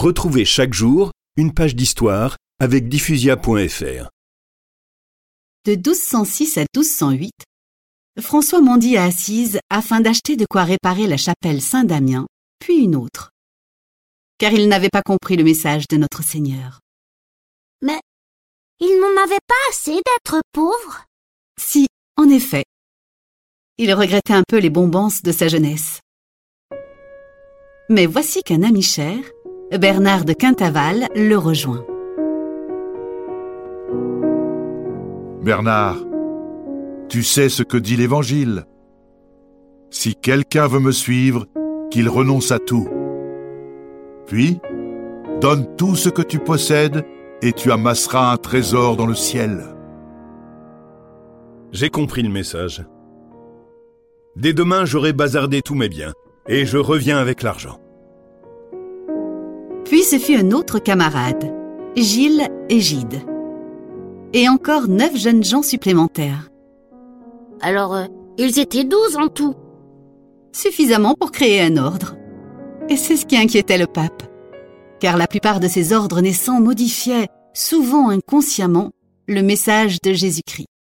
Retrouvez chaque jour une page d'histoire avec diffusia.fr. De 1206 à 1208, François mendie à Assise afin d'acheter de quoi réparer la chapelle Saint-Damien, puis une autre. Car il n'avait pas compris le message de notre Seigneur. Mais il n'en avait pas assez d'être pauvre Si, en effet. Il regrettait un peu les bombances de sa jeunesse. Mais voici qu'un ami cher, Bernard de Quintaval, le rejoint. Bernard, tu sais ce que dit l'Évangile. Si quelqu'un veut me suivre, qu'il renonce à tout. Puis, donne tout ce que tu possèdes et tu amasseras un trésor dans le ciel. J'ai compris le message. Dès demain, j'aurai bazardé tous mes biens et je reviens avec l'argent. Puis ce fut un autre camarade, Gilles et Gide. Et encore neuf jeunes gens supplémentaires. Alors, euh, ils étaient douze en tout. Suffisamment pour créer un ordre. Et c'est ce qui inquiétait le pape. Car la plupart de ces ordres naissants modifiaient, souvent inconsciemment, le message de Jésus-Christ.